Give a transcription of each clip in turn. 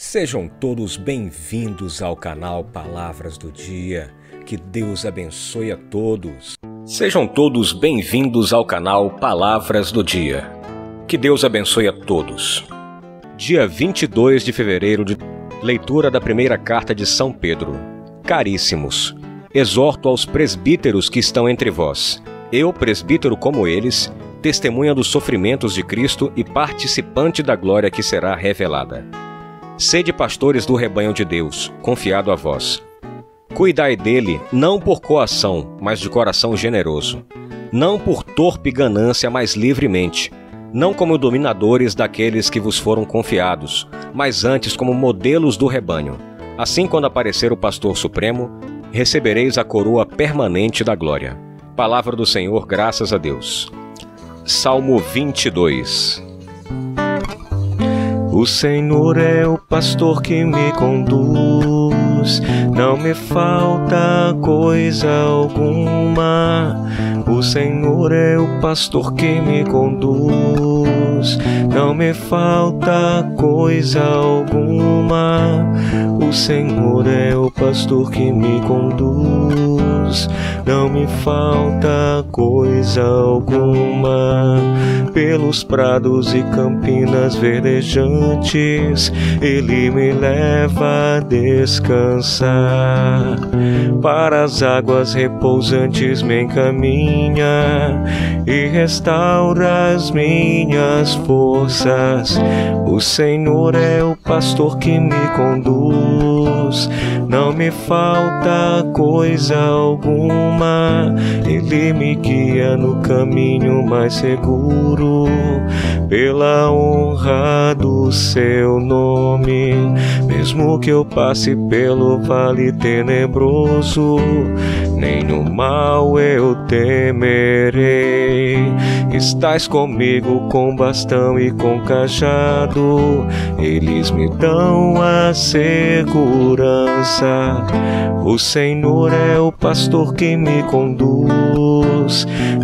Sejam todos bem-vindos ao canal Palavras do Dia. Que Deus abençoe a todos. Sejam todos bem-vindos ao canal Palavras do Dia. Que Deus abençoe a todos. Dia 22 de fevereiro de leitura da primeira carta de São Pedro. Caríssimos, exorto aos presbíteros que estão entre vós. Eu, presbítero como eles, testemunha dos sofrimentos de Cristo e participante da glória que será revelada. Sede pastores do rebanho de Deus, confiado a vós. Cuidai dele, não por coação, mas de coração generoso. Não por torpe ganância, mas livremente. Não como dominadores daqueles que vos foram confiados, mas antes como modelos do rebanho. Assim, quando aparecer o pastor supremo, recebereis a coroa permanente da glória. Palavra do Senhor, graças a Deus. Salmo 22 o Senhor é o pastor que me conduz, não me falta coisa alguma. O Senhor é o pastor que me conduz, não me falta coisa alguma. O Senhor é o pastor que me conduz, não me falta coisa alguma. Pelos prados e campinas verdejantes ele me leva a descansar. Para as águas repousantes me encaminha e restaura as minhas forças. O Senhor é o pastor que me conduz, não me falta coisa alguma. Ele me guia no caminho mais seguro, pela honra do seu nome. Mesmo que eu passe pelo vale tenebroso, nem no mal eu temerei. Estás comigo com bastão e com cajado, eles me dão a segurança. O Senhor é o pastor que me conduz,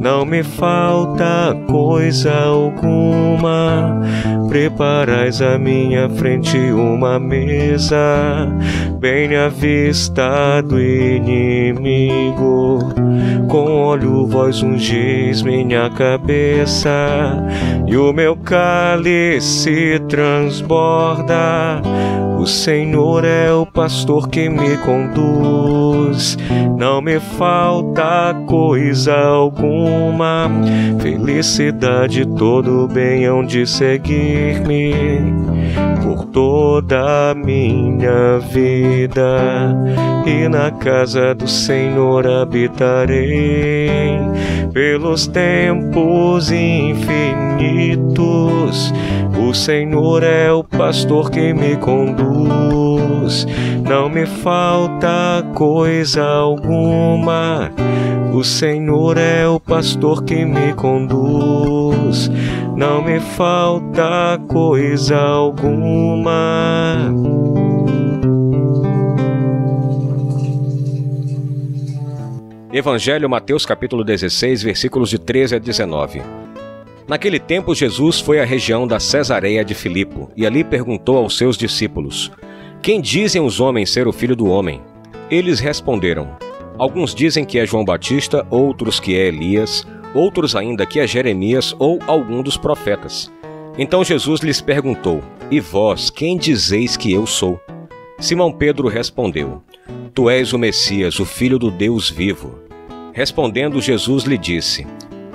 não me falta coisa alguma. Preparais à minha frente uma mesa, bem à vista do inimigo. Com óleo vós ungis minha cabeça, e o meu cálice transborda. O Senhor é o pastor que me conduz, não me falta coisa alguma. Felicidade, todo bem hão de seguir-me por toda a minha vida, e na casa do Senhor habitarei pelos tempos infinitos. O Senhor é o pastor que me conduz, não me falta coisa alguma. O Senhor é o pastor que me conduz, não me falta coisa alguma. Evangelho Mateus capítulo 16, versículos de 13 a 19. Naquele tempo Jesus foi à região da Cesareia de Filipo e ali perguntou aos seus discípulos: Quem dizem os homens ser o filho do homem? Eles responderam: Alguns dizem que é João Batista, outros que é Elias, outros ainda que é Jeremias ou algum dos profetas. Então Jesus lhes perguntou: E vós, quem dizeis que eu sou? Simão Pedro respondeu: Tu és o Messias, o Filho do Deus vivo. Respondendo, Jesus lhe disse: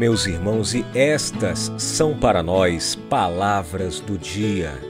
Meus irmãos, e estas são para nós palavras do dia.